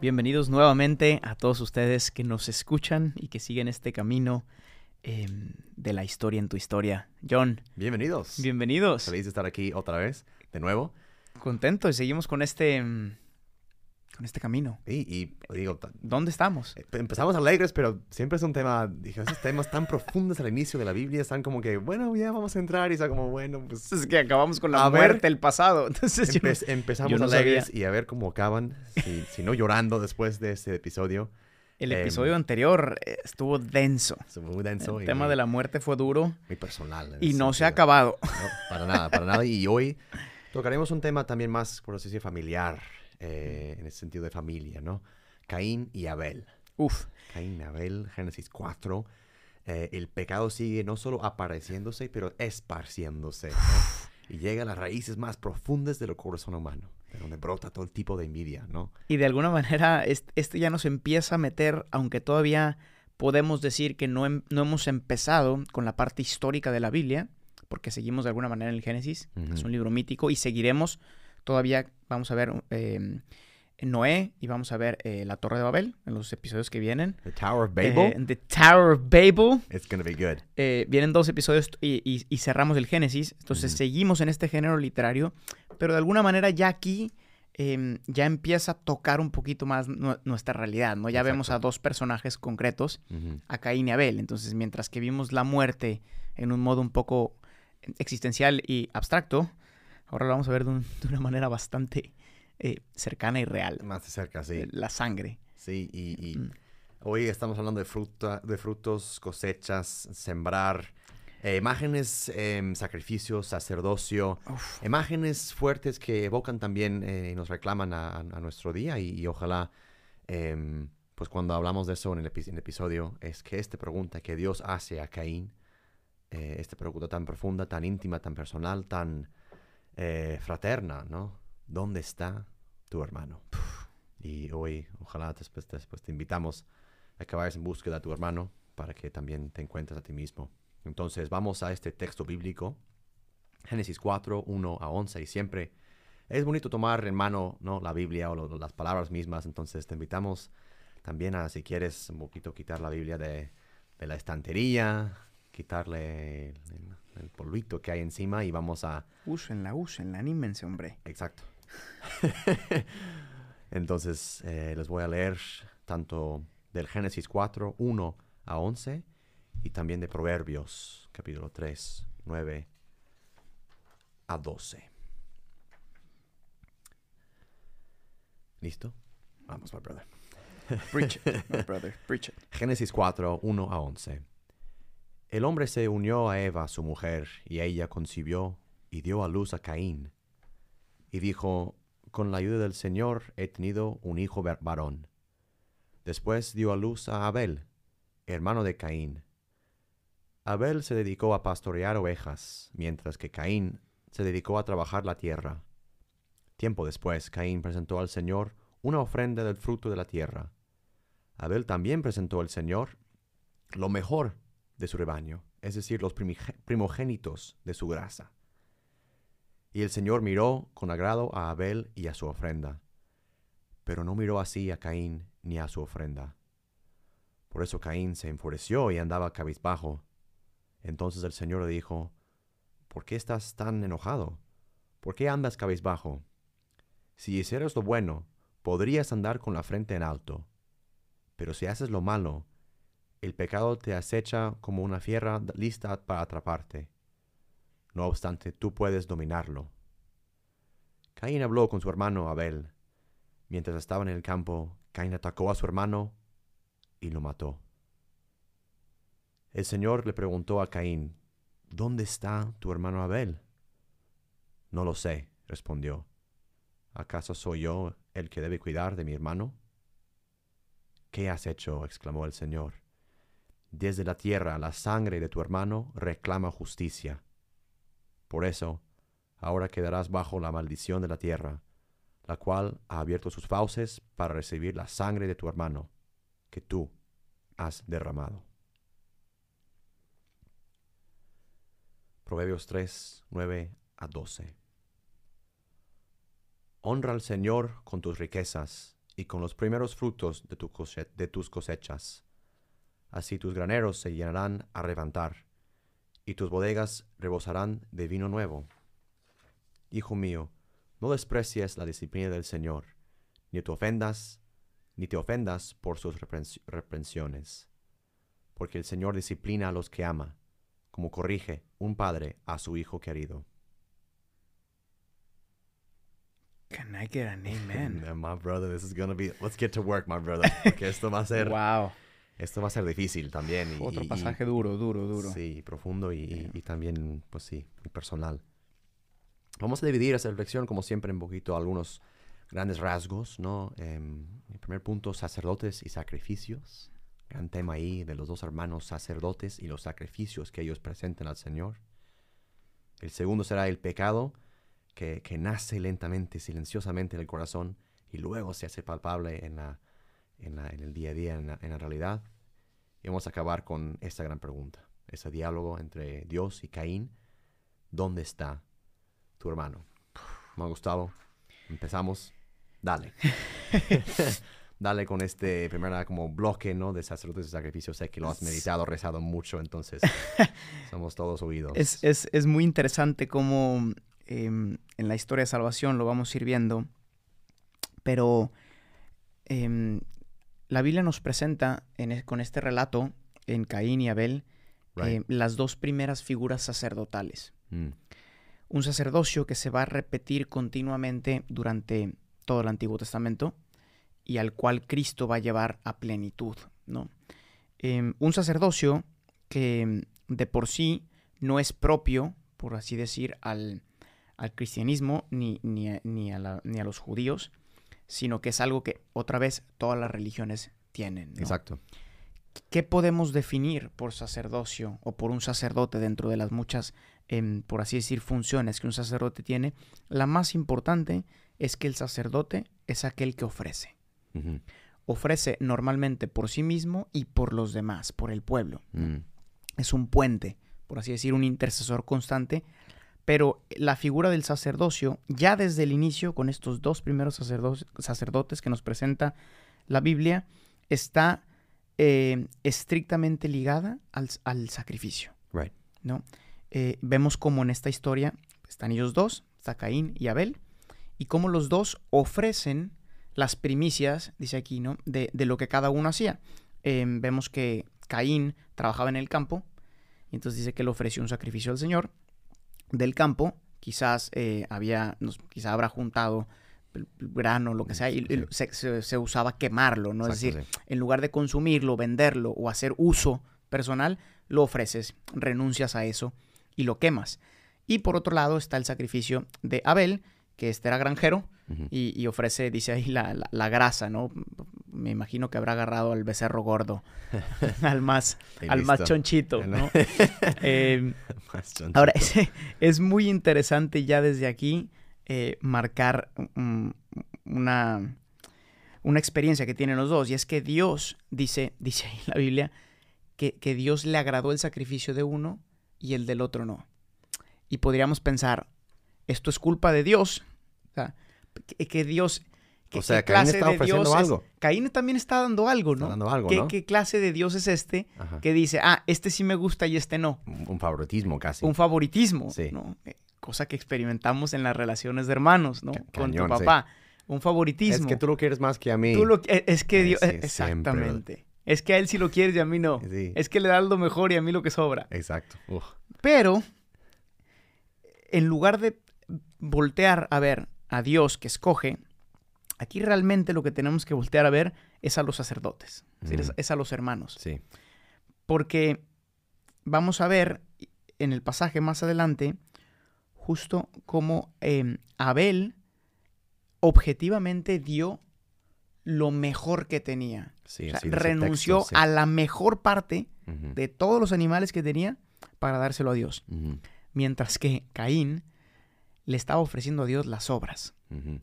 Bienvenidos nuevamente a todos ustedes que nos escuchan y que siguen este camino em, de la historia en tu historia. John, Bienvenidos. bienvenidos. Feliz de estar aquí otra vez, de nuevo. Contento y seguimos con este, con este camino. Y, y digo, ¿Dónde estamos? eh, empezamos alegres, pero siempre es un tema, dije, esos temas tan profundos al inicio de la Biblia están como que, bueno, ya vamos a entrar y está como, bueno, pues... Es que acabamos con la A ver. muerte, el pasado. Entonces, yo- Empe- empezamos yo no alegres y a ver cómo acaban, si, si no llorando después de este episodio. el em, episodio anterior eh, estuvo denso. Es muy denso El tema muy, de la muerte fue duro muy personal. en y no se ha acabado. No, para nada, para nada. Y hoy tocaremos un tema también más, por así decir, familiar, eh, en el sentido de familia, ¿no? Caín y Abel. Uf, Caín y Abel, Génesis 4. Eh, el pecado sigue no solo apareciéndose, pero esparciéndose, ¿no? Y llega a las raíces más profundas del corazón humano, de donde brota todo tipo de envidia, ¿no? y de alguna manera es- este ya nos empieza a meter, aunque todavía podemos decir que no, hem- no hemos empezado con la parte histórica de la Biblia, porque seguimos de alguna manera en el Génesis, es un libro mítico, y seguiremos todavía, vamos a ver eh, Noé y vamos a ver eh, la Torre de Babel en los episodios que vienen. The Tower of Babel, Eh, the Tower of Babel. it's gonna be good. Eh, vienen dos episodios y, y- y cerramos el Génesis. Entonces seguimos en este género literario, pero de alguna manera ya aquí em, ya empieza a tocar un poquito más nu- nuestra realidad, ¿no? Ya vemos a dos personajes concretos, a Caín y Abel. Entonces, mientras que vimos la muerte en un modo un poco existencial y abstracto, ahora lo vamos a ver de, un- de una manera bastante eh, cercana y real. Más de cerca, sí. Eh, La sangre. Sí, y, y Mm. hoy estamos hablando de, fruta, de frutos, cosechas, sembrar, eh, imágenes, em, sacrificios, sacerdocio, Uf. imágenes fuertes que evocan también eh, y nos reclaman a, nuestro día y, y ojalá, em, pues cuando hablamos de eso en el, epi- en el episodio, es que esta pregunta que Dios hace a Caín, eh, esta pregunta tan profunda, tan íntima, tan personal, tan eh, fraterna, ¿no? ¿Dónde está tu hermano? Y hoy, ojalá después, después te invitamos a que vayas en búsqueda de tu hermano para que también te encuentres a ti mismo. Entonces vamos a este texto bíblico, Génesis 4, 1 a 11, y siempre es bonito tomar en mano ¿no? la Biblia o las palabras mismas, entonces te invitamos también a, si quieres, un poquito quitar la Biblia de la estantería, quitarle el, el- polvito que hay encima y vamos a, Úsenla, úsenla, anímense, hombre. Exacto. Entonces, eh, les voy a leer tanto del Génesis 4, 1 a 11, y también de Proverbios, capítulo 3, 9 a 12. ¿Listo? Vamos, my brother. Preach it, my brother, preach it. Génesis 4, 1 a 11. El hombre se unió a Eva, su mujer, y ella concibió y dio a luz a Caín. Y dijo, con la ayuda del Señor he tenido un hijo var- varón. Después dio a luz a Abel, hermano de Caín. Abel se dedicó a pastorear ovejas, mientras que Caín se dedicó a trabajar la tierra. Tiempo después, Caín presentó al Señor una ofrenda del fruto de la tierra. Abel también presentó al Señor lo mejor de su rebaño, es decir, los primogénitos de su grasa. Y el Señor miró con agrado a Abel y a su ofrenda, pero no miró así a Caín ni a su ofrenda. Por eso Caín se enfureció y andaba cabizbajo. Entonces el Señor le dijo, ¿por qué estás tan enojado? ¿Por qué andas cabizbajo? Si hicieras lo bueno, podrías andar con la frente en alto. Pero si haces lo malo, el pecado te acecha como una fiera lista para atraparte. No obstante, tú puedes dominarlo. Caín habló con su hermano Abel. Mientras estaban en el campo, Caín atacó a su hermano y lo mató. El Señor le preguntó a Caín, ¿Dónde está tu hermano Abel? No lo sé, respondió. ¿Acaso soy yo el que debe cuidar de mi hermano? ¿Qué has hecho? exclamó el Señor. Desde la tierra la sangre de tu hermano reclama justicia. Por eso, ahora quedarás bajo la maldición de la tierra, la cual ha abierto sus fauces para recibir la sangre de tu hermano, que tú has derramado. Proverbios 3, 9 a 12. Honra al Señor con tus riquezas y con los primeros frutos de, tus cosechas. Así tus graneros se llenarán a levantar, y tus bodegas rebosarán de vino nuevo. Hijo mío, no desprecies la disciplina del Señor, ni te ofendas, ni te ofendas por sus reprensiones, porque el Señor disciplina a los que ama, como corrige un padre a su hijo querido. Can I get an amen? my brother, this is gonna be. Let's get to work, my brother. Porque esto va a ser. wow. Esto va a ser difícil también. Y, Otro pasaje duro, duro, duro. Sí, profundo y, y, también, pues sí, personal. Vamos a dividir esa reflexión, como siempre, en poquito algunos grandes rasgos, ¿no? Em, el primer punto, sacerdotes y sacrificios gran tema ahí de los dos hermanos sacerdotes y los sacrificios que ellos presenten al Señor. El segundo será el pecado que, nace lentamente, silenciosamente en el corazón y luego se hace palpable en, la, en, el día a día, en la, realidad. Y vamos a acabar con esta gran pregunta, ese diálogo entre Dios y Caín. ¿Dónde está tu hermano? Me ha gustado. Empezamos. Dale. dale con este primera como bloque, ¿no? De sacerdotes de sacrificio. Sé que lo has meditado, rezado mucho, entonces somos todos oídos. Es, es, es muy interesante cómo em, en la historia de salvación lo vamos a ir viendo, pero em, la Biblia nos presenta en, con este relato en Caín y Abel em, las dos primeras figuras sacerdotales. Mm. Un sacerdocio que se va a repetir continuamente durante todo el Antiguo Testamento y al cual Cristo va a llevar a plenitud, ¿no? Em, un sacerdocio que de por sí no es propio, por así decir, al, cristianismo ni, ni, a, ni, a los judíos, sino que es algo que otra vez todas las religiones tienen. Exacto. ¿Qué podemos definir por sacerdocio o por un sacerdote dentro de las muchas, em, por así decir, funciones que un sacerdote tiene? La más importante es que el sacerdote es aquel que ofrece. Ofrece normalmente por sí mismo y por los demás, por el pueblo. Mm. Es un puente, por así decir, un intercesor constante. Pero la figura del sacerdocio, ya desde el inicio, con estos dos primeros sacerdotes que nos presenta la Biblia, está eh, estrictamente ligada al, sacrificio. ¿no? Eh, vemos como en esta historia están ellos dos, está Caín y Abel, y cómo los dos ofrecen las primicias, dice aquí, ¿no? De, lo que cada uno hacía. Em, vemos que Caín trabajaba en el campo, y entonces dice que le ofreció un sacrificio al Señor del campo. Quizás eh, había, quizás habrá juntado grano, lo que sea, y, se, usaba quemarlo, ¿no? es decir, en lugar de consumirlo, venderlo o hacer uso personal, lo ofreces, renuncias a eso y lo quemas. Y por otro lado está el sacrificio de Abel, que este era granjero, y, ofrece, dice ahí, la, grasa, ¿no? Me imagino que habrá agarrado al becerro gordo, al más, al más chonchito, ¿no? Em, ahora, es, muy interesante ya desde aquí eh, marcar una, una experiencia que tienen los dos, y es que Dios, dice, dice ahí en la Biblia, que, que Dios le agradó el sacrificio de uno y el del otro no. Y podríamos pensar, esto es culpa de Dios. O sea, que, Dios... o sea, Caín está ofreciendo algo. Caín también está dando algo, ¿no? Está dando algo, ¿Qué, ¿no? ¿Qué clase de Dios es este que dice, ah, este sí me gusta y este no? Un favoritismo casi. Un favoritismo, sí. ¿no? Eh, cosa que experimentamos en las relaciones de hermanos, ¿no? Con tu papá. Un favoritismo. Es que tú lo quieres más que a mí. Tú lo, eh, es que Dios... exactamente. Es que a él sí lo quieres y a mí no. Es que le das lo mejor y a mí lo que sobra. Exacto. Pero, en lugar de voltear a ver a Dios que escoge, aquí realmente lo que tenemos que voltear a ver es a los sacerdotes, es, a los hermanos. Sí. Porque vamos a ver en el pasaje más adelante justo cómo em, Abel objetivamente dio lo mejor que tenía. Sí, O sea, renunció texto, sí. a la mejor parte de todos los animales que tenía para dárselo a Dios. Mientras que Caín le estaba ofreciendo a Dios las obras.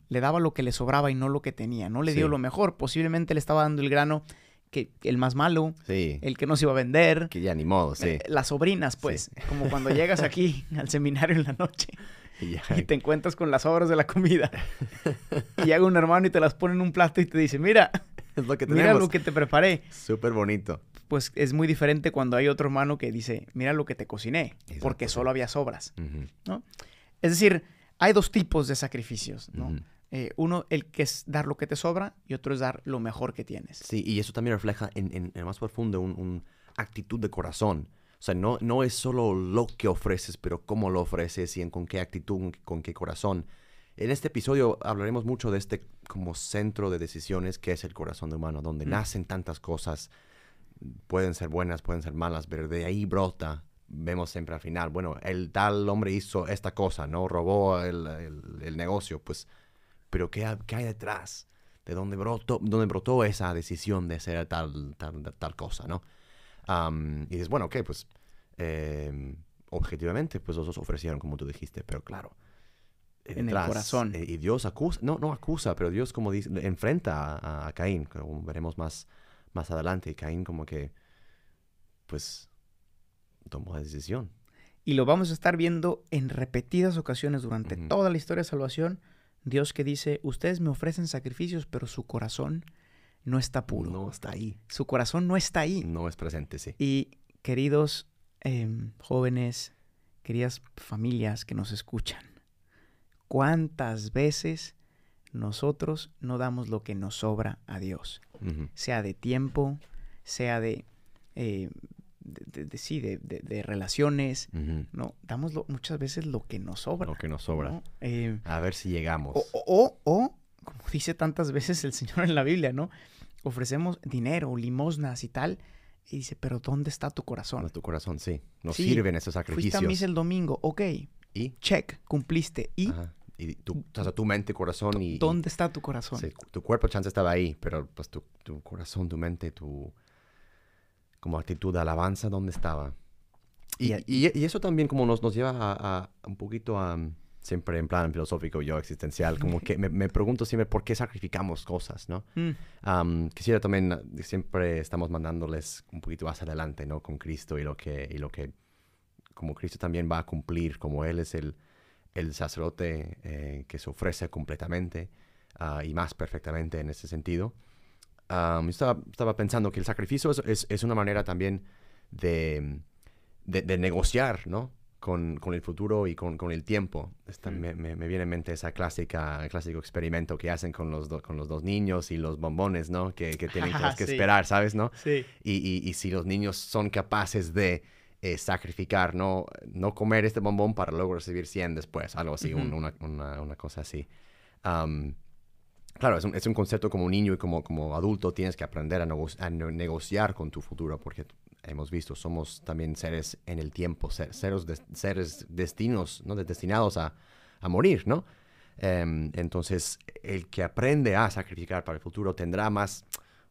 Le daba lo que le sobraba y no lo que tenía. No le dio lo mejor. Posiblemente le estaba dando el grano que el más malo, Sí, el que no se iba a vender. que ya ni modo, sí. eh, Las sobrinas, pues. Como cuando llegas aquí al seminario en la noche Y te encuentras con las obras de la comida. y llega un hermano y te las pone en un plato y te dice, mira, es lo que mira lo que te preparé. Súper bonito. Pues es muy diferente cuando hay otro hermano que dice, mira lo que te cociné, porque Exacto, solo había sobras. Ujú, Es decir, hay dos tipos de sacrificios, ¿no? Eh, uno, el que es dar lo que te sobra y otro es dar lo mejor que tienes. Sí, y eso también refleja en, en- en más profundo un, un actitud de corazón. O sea, no, no es solo lo que ofreces, pero cómo lo ofreces y en con qué actitud, con qué corazón. En este episodio hablaremos mucho de este como centro de decisiones que es el corazón humano, donde Mm. nacen tantas cosas. Pueden ser buenas, pueden ser malas, pero de ahí brota. Vemos siempre al final, bueno, el tal hombre hizo esta cosa, ¿no? Robó el, el- el negocio, pues, pero ¿qué, qué hay detrás? de dónde brotó, dónde brotó esa decisión de hacer tal, tal, tal cosa, ¿no? Am, y dices, bueno, ok, pues em, objetivamente, pues los dos ofrecieron como tú dijiste, pero claro. eh, En el corazón. eh, y Dios acusa, no, no acusa, pero Dios como dice, enfrenta a, a Caín, como veremos más, más adelante, y Caín como que, pues, tomó la decisión. Y lo vamos a estar viendo en repetidas ocasiones durante toda la historia de salvación. Dios que dice, ustedes me ofrecen sacrificios, pero su corazón no está puro. No está ahí. Su corazón no está ahí. No es presente, sí. Y queridos em, jóvenes, queridas familias que nos escuchan, ¿cuántas veces nosotros no damos lo que nos sobra a Dios? Sea de tiempo, sea de, eh, de, de- sí, de, de- relaciones, Ujú. ¿no? Damos lo- muchas veces lo que nos sobra. Lo que nos sobra. ¿no? Eh, A ver si llegamos. o, o- o- como dice tantas veces el Señor en la Biblia, ¿no? Ofrecemos dinero, limosnas y tal. Y dice, pero ¿dónde está tu corazón? No, tu corazón, sí. Nos Sí, sirven esos Fuiste a sacrificios. misa el domingo, ok, Y, check, cumpliste. ¿Y ajá, y tu, o sea, tu mente, corazón y... y- dónde está tu corazón? sí, tu cuerpo, chance, estaba ahí, pero pues tu, tu corazón, tu mente, tu... Como actitud de alabanza, ¿dónde estaba? Y, Y y- eso también como nos, nos lleva a, a un poquito a... Siempre en plan filosófico, yo existencial, como que me, me pregunto siempre por qué sacrificamos cosas, ¿no? Mm, Am, quisiera también, ah, siempre estamos mandándoles un poquito más adelante, ¿no? Con Cristo y lo que, y lo que como Cristo también va a cumplir, como Él es el, el sacerdote eh, que se ofrece completamente ah, y más perfectamente en ese sentido. Yo estaba, estaba pensando que el sacrificio es, es- es una manera también de, de, de negociar, ¿no? Con, con el futuro y con, con el tiempo. Esta- Mm. me, me- me viene en mente esa clásica, clásico experimento que hacen con los, do- con los dos niños y los bombones, ¿no? Que, que tienen que, que Sí. esperar, ¿sabes? ¿no? sí. Y, y- y si los niños son capaces de eh, sacrificar, no, no comer este bombón para luego recibir 100 después, algo así, un- Ujú. una, una- una cosa así. Am, claro, es un, es un concepto como niño y como, como adulto tienes que aprender a, nego- a ne- negociar con tu futuro, porque hemos visto, somos también seres en el tiempo, ser- seres, seres destinos, ¿no? De- destinados a, a morir, ¿no? Em, entonces, el que aprende a sacrificar para el futuro tendrá más,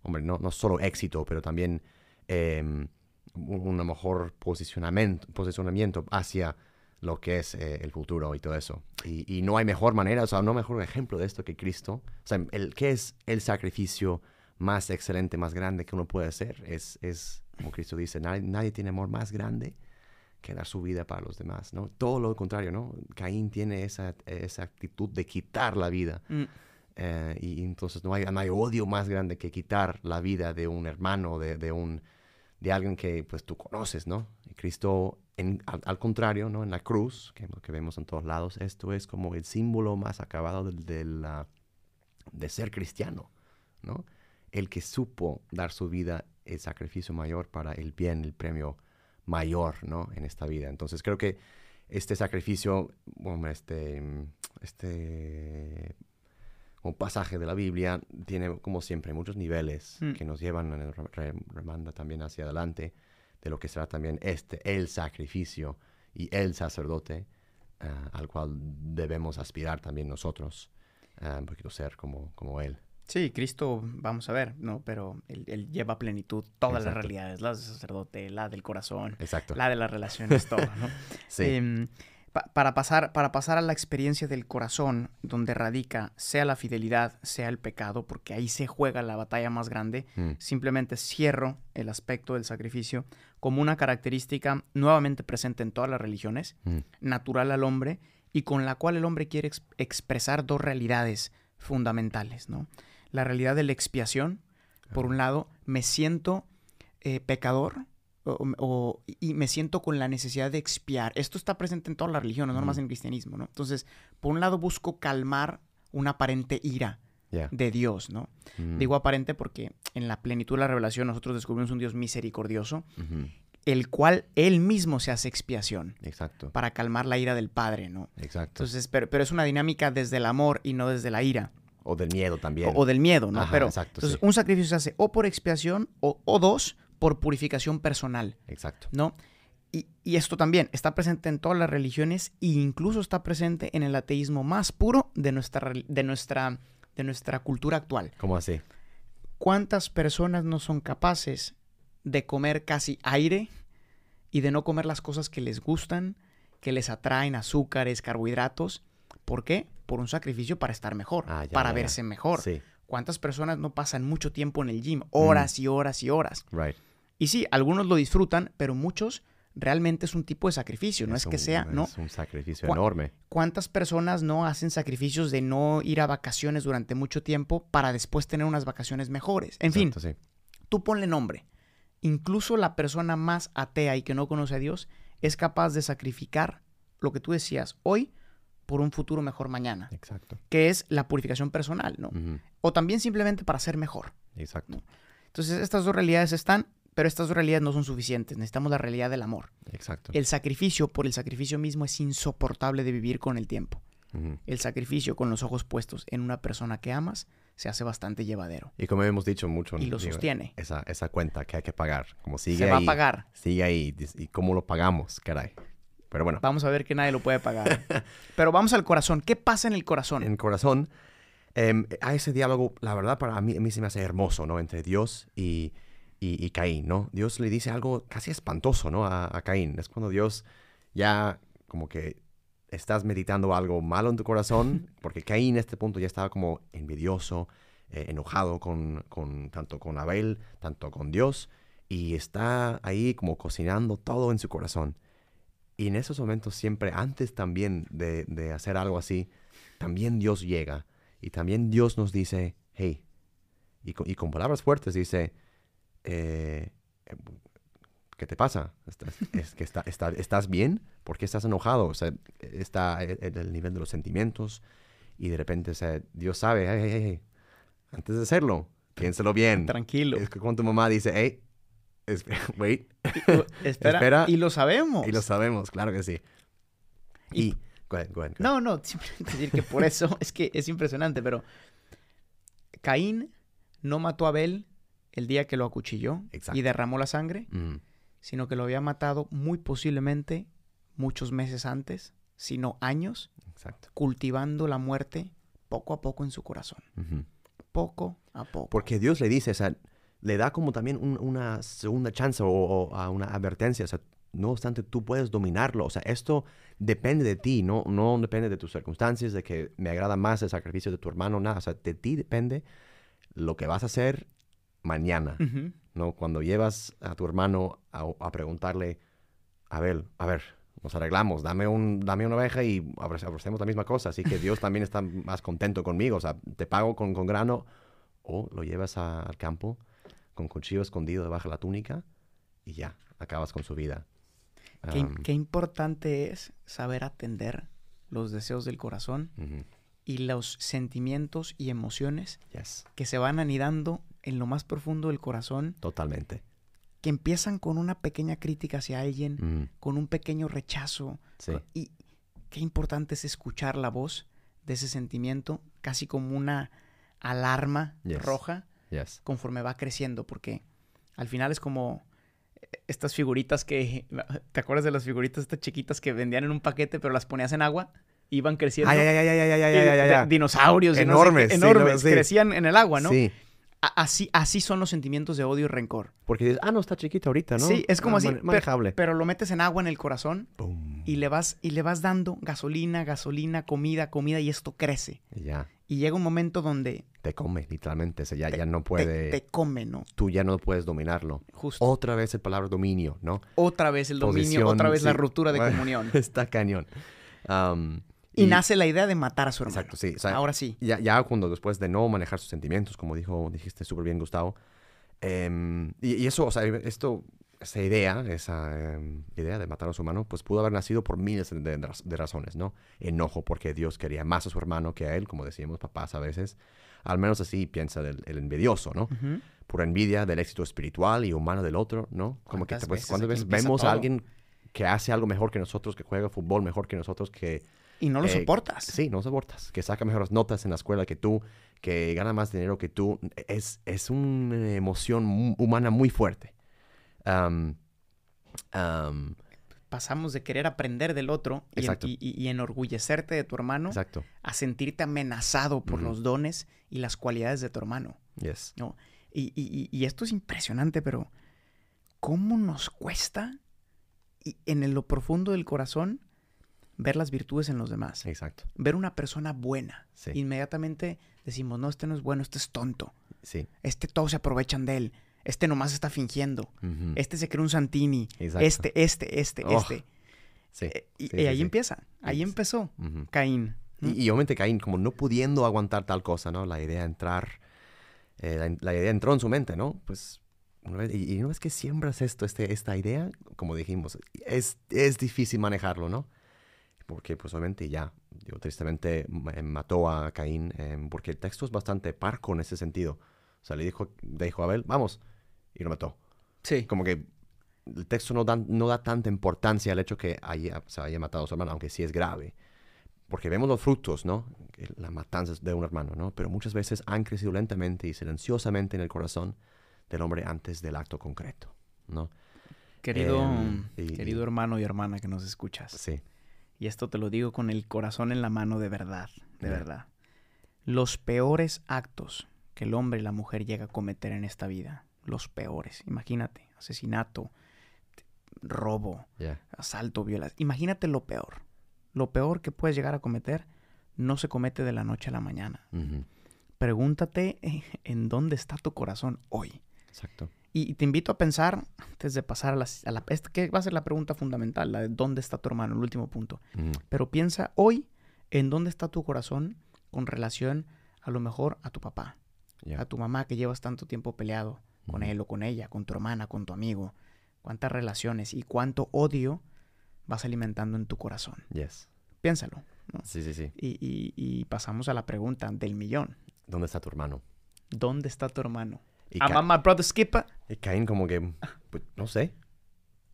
hombre, no, no solo éxito, pero también em, un un mejor posicionamiento, posicionamiento hacia lo que es eh, el futuro y todo eso. Y, y no hay mejor manera, o sea, no mejor ejemplo de esto que Cristo. O sea, el, ¿qué es el sacrificio más excelente, más grande que uno puede hacer? Es, es como Cristo dice, nadie, nadie tiene amor más grande que dar su vida para los demás, ¿no? Todo lo contrario, ¿no? Caín tiene esa, esa actitud de quitar la vida. Mm, Eh, y entonces no hay, no hay odio más grande que quitar la vida de un hermano, de, de un, de alguien que pues tú conoces, ¿no? Y Cristo, al, contrario, ¿no? En la cruz, que vemos en todos lados, esto es como el símbolo más acabado de ser cristiano, ¿no? El que supo dar su vida, el sacrificio mayor para el bien, el premio mayor, ¿no? En esta vida. Entonces creo que este sacrificio, bueno, este, este un pasaje de la Biblia tiene, como siempre, muchos niveles Mm. que nos llevan, eh, re- re- remanda también hacia adelante de lo que será también este, el sacrificio y el sacerdote ah, al cual debemos aspirar también nosotros, ah, un poquito ser como, como Él. Sí, Cristo, vamos a ver, ¿no? Pero él, él lleva a plenitud todas las realidades, la del sacerdote, la del corazón, Exacto. la de las relaciones, todo, ¿no? Sí. Em, pa- para, pasar, para pasar a la experiencia del corazón, donde radica sea la fidelidad, sea el pecado, porque ahí se juega la batalla más grande, Mm, simplemente cierro el aspecto del sacrificio como una característica nuevamente presente en todas las religiones, mm, natural al hombre, y con la cual el hombre quiere ex- expresar dos realidades fundamentales, ¿no? La realidad de la expiación, por un lado, me siento eh, pecador o, o- y me siento con la necesidad de expiar. Esto está presente en todas las religiones, no nomás Ujú. en el cristianismo, ¿no? Entonces, por un lado busco calmar una aparente ira de Dios, ¿no? Mm, Digo aparente porque en la plenitud de la revelación nosotros descubrimos un Dios misericordioso, el cual él mismo se hace expiación Exacto. para calmar la ira del Padre, ¿no? Exacto. Entonces, pero, pero es una dinámica desde el amor y no desde la ira o del miedo también. o, o del miedo, ¿no? Ajá, pero exacto, entonces sí. un sacrificio se hace o por expiación o, o dos por purificación personal, Exacto. ¿no? Y, y esto también está presente en todas las religiones e incluso está presente en el ateísmo más puro de nuestra, de nuestra, de nuestra cultura actual. ¿Cómo así? ¿Cuántas personas no son capaces de comer casi aire y de no comer las cosas que les gustan, que les atraen azúcares, carbohidratos? ¿Por qué? Por un sacrificio para estar mejor, Ah, ya, para ya, ya. verse mejor. Sí. ¿Cuántas personas no pasan mucho tiempo en el gym? Horas y horas y horas. Right. Y sí, algunos lo disfrutan, pero muchos realmente es un tipo de sacrificio. No es, que sea, ¿no? Es un sacrificio Cu- enorme. ¿Cuántas personas no hacen sacrificios de no ir a vacaciones durante mucho tiempo para después tener unas vacaciones mejores? En fin, sí. tú ponle nombre. Incluso la persona más atea y que no conoce a Dios es capaz de sacrificar lo que tú decías hoy por un futuro mejor mañana, Exacto. que es la purificación personal, ¿no? O también simplemente para ser mejor. Exacto. Entonces, estas dos realidades están, pero estas dos realidades no son suficientes. Necesitamos la realidad del amor. Exacto. El sacrificio por el sacrificio mismo es insoportable de vivir con el tiempo. El sacrificio con los ojos puestos en una persona que amas se hace bastante llevadero Y como hemos dicho mucho, y lo digo, sostiene. esa, esa cuenta que hay que pagar, como sigue Se va ahí, a pagar. sigue ahí, y cómo lo pagamos, caray. Pero bueno, Vamos a ver que nadie lo puede pagar. Pero vamos al corazón. ¿Qué pasa en el corazón? en corazón, em, hay ese diálogo, la verdad, para mí, a mí se me hace hermoso, ¿no? Entre Dios y, y, y Caín, ¿no? Dios le dice algo casi espantoso, ¿no? A, a Caín. Es cuando Dios ya como que estás meditando algo malo en tu corazón, porque Caín en este punto ya estaba como envidioso, eh, enojado con, con tanto con Abel, tanto con Dios, y está ahí como cocinando todo en su corazón. Y en esos momentos siempre, antes también de, de hacer algo así, también Dios llega y también Dios nos dice, hey, y con, y con palabras fuertes dice, eh, eh, ¿qué te pasa? ¿Estás, es que está, está- ¿Estás bien? ¿Por qué estás enojado? O sea, está en el nivel de los sentimientos y de repente o sea, Dios sabe, hey, hey, hey, hey, antes de hacerlo, piénselo bien. Tranquilo. Es que cuando tu mamá dice, hey, es- wait, Espera, Espera. Y lo sabemos. y lo sabemos, claro que sí. Y- Y, go ahead, go ahead, go ahead. No, no, simplemente decir que por eso es que es impresionante, pero Caín no mató a Abel el día que lo acuchilló Exacto. y derramó la sangre, Mm, sino que lo había matado muy posiblemente muchos meses antes, sino años, exacto. cultivando la muerte poco a poco en su corazón. Poco a poco. Porque Dios le dice, o sea, le da como también un- una segunda chance o, o a una advertencia. O sea, no obstante, tú puedes dominarlo. O sea, esto depende de ti, no, no depende de tus circunstancias, de que me agrada más el sacrificio de tu hermano, nada. O sea, de ti depende lo que vas a hacer mañana. ¿no? Cuando llevas a tu hermano a, a preguntarle, Abel, a ver, nos arreglamos, dame, un, dame una oveja y ofrece- ofrecemos la misma cosa. Así que Dios también está más contento conmigo. O sea, te pago con, con grano o lo llevas a- al campo con cuchillo escondido debajo de la túnica y ya, acabas con su vida. Qué, Um, qué importante es saber atender los deseos del corazón y los sentimientos y emociones Yes, que se van anidando en lo más profundo del corazón, totalmente. que empiezan con una pequeña crítica hacia alguien, con un pequeño rechazo. Sí, Y qué importante es escuchar la voz de ese sentimiento, casi como una alarma Yes. roja yes. conforme va creciendo, porque al final es como estas figuritas que, ¿te acuerdas de las figuritas estas chiquitas que vendían en un paquete pero las ponías en agua? iban creciendo. Ay, ay, ay. Dinosaurios. y no sé Enormes, sí, enormes. no, sí. Crecían en el agua, ¿no? Sí, Así, así son los sentimientos de odio y rencor. porque dices, ah, no, está chiquita ahorita, ¿no? Sí, es como Ah, así. man- Manejable. Pero lo metes en agua en el corazón y le vas, y le vas dando gasolina, gasolina, comida, comida, y esto crece. Ya, Y llega un momento donde te come, literalmente. O sea, ya, te- ya no te- puede, te, come, ¿no? tú ya no puedes dominarlo. Justo. Otra vez el palabra dominio, ¿no? otra vez el dominio, Posición, otra vez la ruptura de comunión. Está cañón. Y, nace la idea de matar a su hermano. Exacto, sí. O sea, Ahora sí. ya, ya cuando después de no manejar sus sentimientos, como dijo, dijiste súper bien, Gustavo. em, y, y eso, o sea, esto, esa idea, esa em, idea de matar a su hermano, pues pudo haber nacido por miles de, de raz- de razones, ¿no? Enojo porque Dios quería más a su hermano que a él, como decíamos papás a veces. Al menos así piensa el, el envidioso, ¿no? Ujú. Por envidia del éxito espiritual y humano del otro, ¿no? Como que ¿Cuántas pues, cuando ves, vemos a todo? alguien que hace algo mejor que nosotros, que juega fútbol mejor que nosotros, que Y no lo Eh, soportas. Sí, no soportas. Que saca mejores notas en la escuela que tú, que gana más dinero que tú. Es, es una emoción humana muy fuerte. Am, am, Pasamos de querer aprender del otro y, en- Exacto. y- y- y enorgullecerte de tu hermano exacto. a sentirte amenazado por los dones y las cualidades de tu hermano. Yes. ¿no? Y, esto es impresionante, pero ¿cómo nos cuesta en lo profundo del corazón ver las virtudes en los demás? Exacto. Ver una persona buena. Sí. Inmediatamente decimos, no, este no es bueno, este es tonto. Sí. Este todos se aprovechan de él. Este nomás está fingiendo. Ujú. Este se cree un Santini. Exacto. Este, este, este, Oh, este. Sí. Eh, y, sí, y sí, ahí empieza. Ahí empezó Ujú. Caín. ¿no? Y, y obviamente Caín, como no pudiendo aguantar tal cosa, ¿no? La idea de entrar, eh, la, la idea entró en su mente, ¿no? Pues, una vez- y, y una vez que siembras esto, este, esta idea, como dijimos, es, es difícil manejarlo, ¿no? Porque, pues, obviamente ya, digo, tristemente eh, mató a Caín, eh, porque el texto es bastante parco en ese sentido. O sea, le dijo, le dijo a Abel, vamos, y lo mató Sí. como que el texto no da, no da tanta importancia al hecho que haya, se haya matado a su hermano, aunque sí es grave. Porque vemos los frutos, ¿no? Que La matanza de un hermano, ¿no? Pero muchas veces han crecido lentamente y silenciosamente en el corazón del hombre antes del acto concreto, ¿no? Querido, Em, y- querido hermano y hermana que nos escuchas. Sí, Y esto te lo digo con el corazón en la mano de verdad, de Ya. verdad. Los peores actos que el hombre y la mujer llega a cometer en esta vida, los peores, imagínate, asesinato, robo, asalto, violación, imagínate lo peor. Lo peor que puedes llegar a cometer no se comete de la noche a la mañana. Pregúntate eh, en dónde está tu corazón hoy. Exacto. Y, y te invito a pensar, antes de pasar a la, a la... esta que va a ser la pregunta fundamental, la de dónde está tu hermano, el último punto. Pero piensa hoy en dónde está tu corazón con relación a lo mejor a tu papá, a tu mamá que llevas tanto tiempo peleado con él o con ella, con tu hermana, con tu amigo. Cuántas relaciones y cuánto odio vas alimentando en tu corazón. Yes. Piénsalo. ¿no? Sí, sí, sí. Y, y- y pasamos a la pregunta del millón. ¿Dónde está tu hermano? ¿Dónde está tu hermano? Y, Am my brother Skipper? y Caín como que, pues, no sé.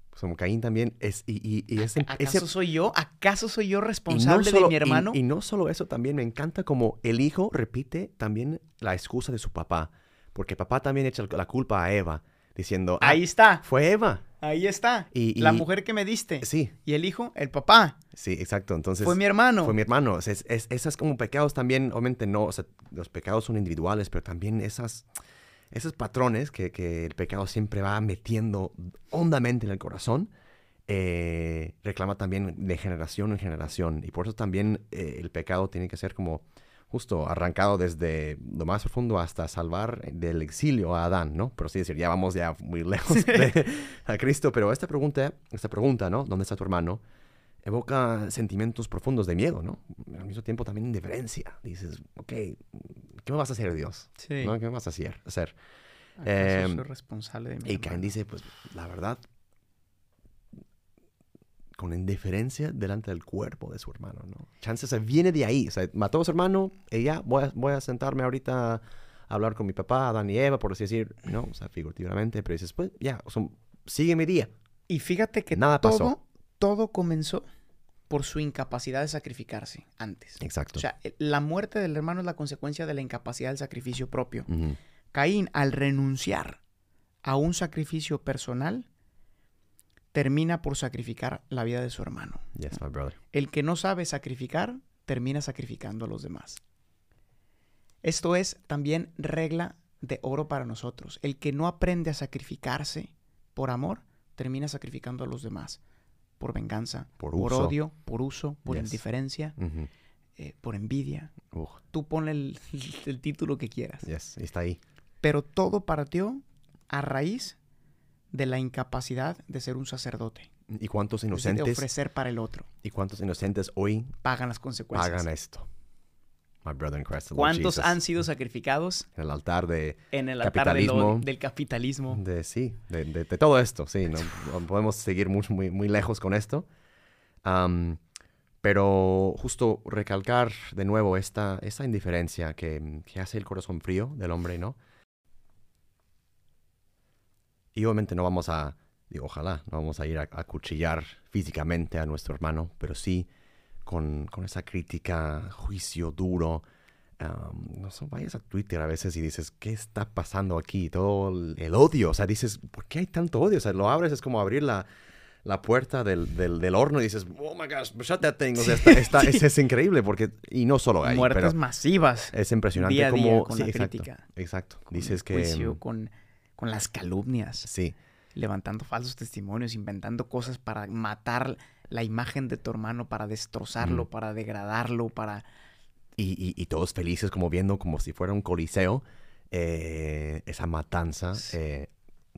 Pues como Caín también es... Y, y, ese, ¿Acaso ese- soy yo? ¿Acaso soy yo Y no responsable solo- de mi hermano? Y, no solo eso, también me encanta como el hijo repite también la excusa de su papá. Porque papá también echa la culpa a Eva, diciendo, ah, Ahí está, fue Eva. ahí está. Y, La mujer que me diste. Sí, Y el hijo, el papá. sí, exacto. Entonces, fue mi hermano. fue mi hermano. O sea, es, es- esas como pecados también, obviamente no, o sea, los pecados son individuales, pero también esas, esos patrones que, que el pecado siempre va metiendo hondamente en el corazón, eh, reclama también de generación en generación. Y por eso también eh, el pecado tiene que ser como justo arrancado desde lo más profundo hasta salvar del exilio a Adán, ¿no? Por así decir, ya vamos ya muy lejos de, a Cristo, pero esta pregunta, esta pregunta, ¿no? ¿Dónde está tu hermano? Evoca sentimientos profundos de miedo, ¿no? Al mismo tiempo también indiferencia. Dices, ok, ¿qué me vas a hacer, Dios? Sí. ¿No? ¿Qué me vas a hacer? hacer? ¿Acaso Em, soy responsable de mi Y Cain dice, pues, la verdad, con indiferencia delante del cuerpo de su hermano, ¿no? Chance, o sea, viene de ahí. O sea, mató a su hermano ya, voy a, voy a sentarme ahorita a hablar con mi papá, Adán y Eva, por así decir, ¿no? O sea, figurativamente, pero dices, pues, ya, o sea, sigue mi día. Y fíjate que Nada todo, pasó. todo comenzó por su incapacidad de sacrificarse antes. Exacto. O sea, el- la muerte del hermano es la consecuencia de la incapacidad del sacrificio propio. Ujú. Caín, al renunciar a un sacrificio personal, termina por sacrificar la vida de su hermano. Yes, my brother. El que no sabe sacrificar, termina sacrificando a los demás. Esto es también regla de oro para nosotros. El que no aprende a sacrificarse por amor, termina sacrificando a los demás. Por venganza, Por odio, por uso, por Yes. indiferencia, Ujú. eh, por envidia. Tú ponle el, el título que quieras. yes, está ahí. Pero todo partió a raíz de la incapacidad de ser un sacerdote. ¿Y cuántos es decir, de inocentes, ofrecer para el otro. y cuántos inocentes hoy Pagan las consecuencias. hagan esto? My brother in Christ, ¿Cuántos Jesus, han sido sacrificados en el altar de, en el altar de lo- Capitalismo. del capitalismo? de sí, de, de- de todo esto, sí, no, podemos seguir muy, muy, muy lejos con esto. Am, pero justo recalcar de nuevo esta, esta indiferencia que, que hace el corazón frío del hombre, ¿no? Y obviamente no vamos a, digo, ojalá, no vamos a ir a, a cuchillar físicamente a nuestro hermano, pero sí con, con esa crítica, juicio duro. am, no sé, vayas a Twitter a veces y dices, ¿qué está pasando aquí? Todo el, el odio, o sea, dices, ¿por qué hay tanto odio? O sea, lo abres, es como abrir la, la puerta del, del, del horno y dices, oh my gosh, shut that thing. O sea, está, está- es, es increíble porque, y no solo ahí, Muertes masivas. es impresionante día a día como, con sí, la exacto, crítica, exacto. con Dices que, juicio, mm, con, con las calumnias, sí, levantando falsos testimonios, inventando cosas para matar la imagen de tu hermano, para destrozarlo, para degradarlo, para... y, y, y todos felices como viendo como si fuera un coliseo, eh, esa matanza Sí. eh,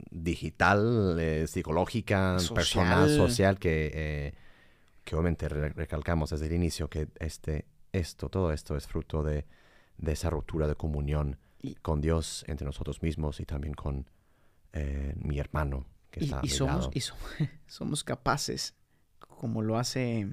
digital, eh, psicológica, Social. personal, social, que, que obviamente re- recalcamos desde el inicio que este, esto, todo esto es fruto de, de esa ruptura de comunión Y- con Dios, entre nosotros mismos y también con eh, mi hermano que Y, está y somos, y so- somos capaces, como lo hace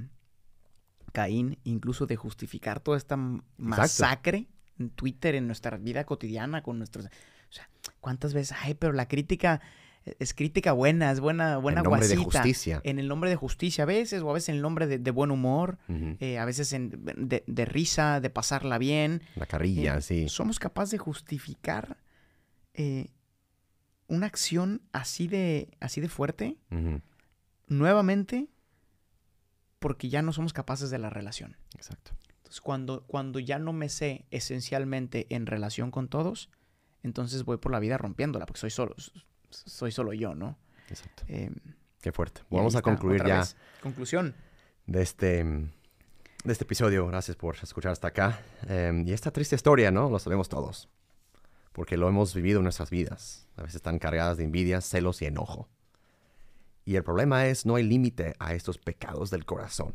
Caín, incluso de justificar toda esta masacre en Twitter, en nuestra vida cotidiana, con nuestros... O sea, ¿cuántas veces? Ay, pero la crítica es crítica buena, es buena, buena en nombre de guasita. justicia. En el nombre de justicia a veces, o a veces en el nombre de, de buen humor, eh, a veces en- de, de risa, de pasarla bien. La carrilla, Eh, sí. Somos capaces de justificar eh, una acción así de, así de fuerte nuevamente porque ya no somos capaces de la relación. Exacto. Entonces, cuando, cuando ya no me sé esencialmente en relación con todos, entonces voy por la vida rompiéndola, porque soy solo, soy solo yo, ¿no? Exacto. Eh, Qué fuerte. Vamos a concluir ya vez. Conclusión. de este, de este episodio. Gracias por escuchar hasta acá. Em, y esta triste historia, ¿no? Lo sabemos todos. Porque lo hemos vivido en nuestras vidas. A veces están cargadas de envidia, celos y enojo. Y el problema es, no hay límite a estos pecados del corazón.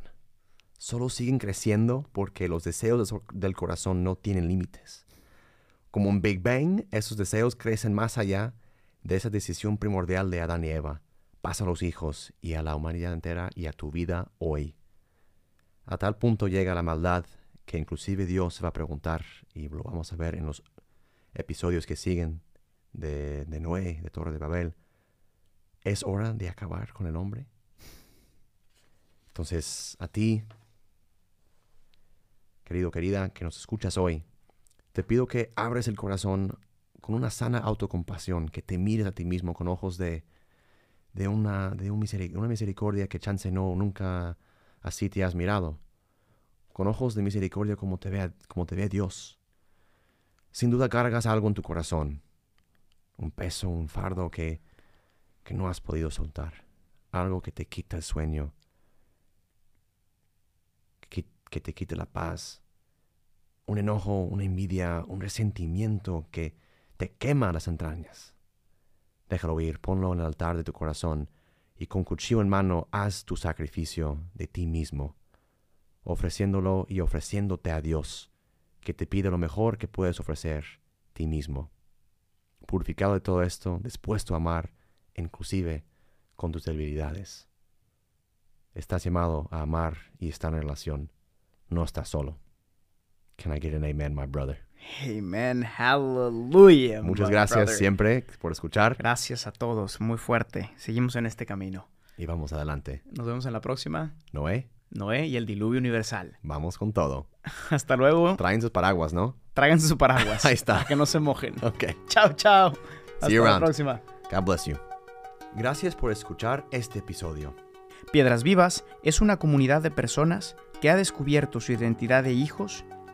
Solo siguen creciendo porque los deseos de- del corazón no tienen límites. Como un Big Bang, esos deseos crecen más allá de esa decisión primordial de Adán y Eva. Pasa a los hijos y a la humanidad entera y a tu vida hoy. A tal punto llega la maldad que inclusive Dios se va a preguntar, y lo vamos a ver en los episodios que siguen de, de Noé, de Torre de Babel, ¿es hora de acabar con el hombre? Entonces, a ti, querido, querida, que nos escuchas hoy, te pido que abres el corazón con una sana autocompasión, que te mires a ti mismo con ojos de, de, una, de una misericordia que chance no, nunca así te has mirado. Con ojos de misericordia como te ve, como te ve Dios. Sin duda cargas algo en tu corazón. Un peso, un fardo que, que no has podido soltar. Algo que te quita el sueño. Que, que te quite la paz. Un enojo, una envidia, un resentimiento que te quema las entrañas. Déjalo ir, ponlo en el altar de tu corazón y con cuchillo en mano haz tu sacrificio de ti mismo, ofreciéndolo y ofreciéndote a Dios, que te pide lo mejor que puedes ofrecer ti mismo. Purificado de todo esto, dispuesto a amar, inclusive con tus debilidades. Estás llamado a amar y estar en relación. No estás solo. Can I get an amen, my brother? Amen. Hallelujah. Muchas gracias brother. siempre por escuchar Gracias a todos. Muy fuerte. Seguimos en este camino. y vamos adelante. Nos vemos en la próxima. Noé, Noé y el diluvio universal. vamos con todo. Hasta luego. Traen sus paraguas, ¿no? Tráiganse su paraguas. Ahí está. Para que no se mojen. Ok. Chao, chao. Hasta you la around. próxima. God bless you. Gracias por escuchar este episodio. Piedras Vivas es una comunidad de personas que ha descubierto su identidad de hijos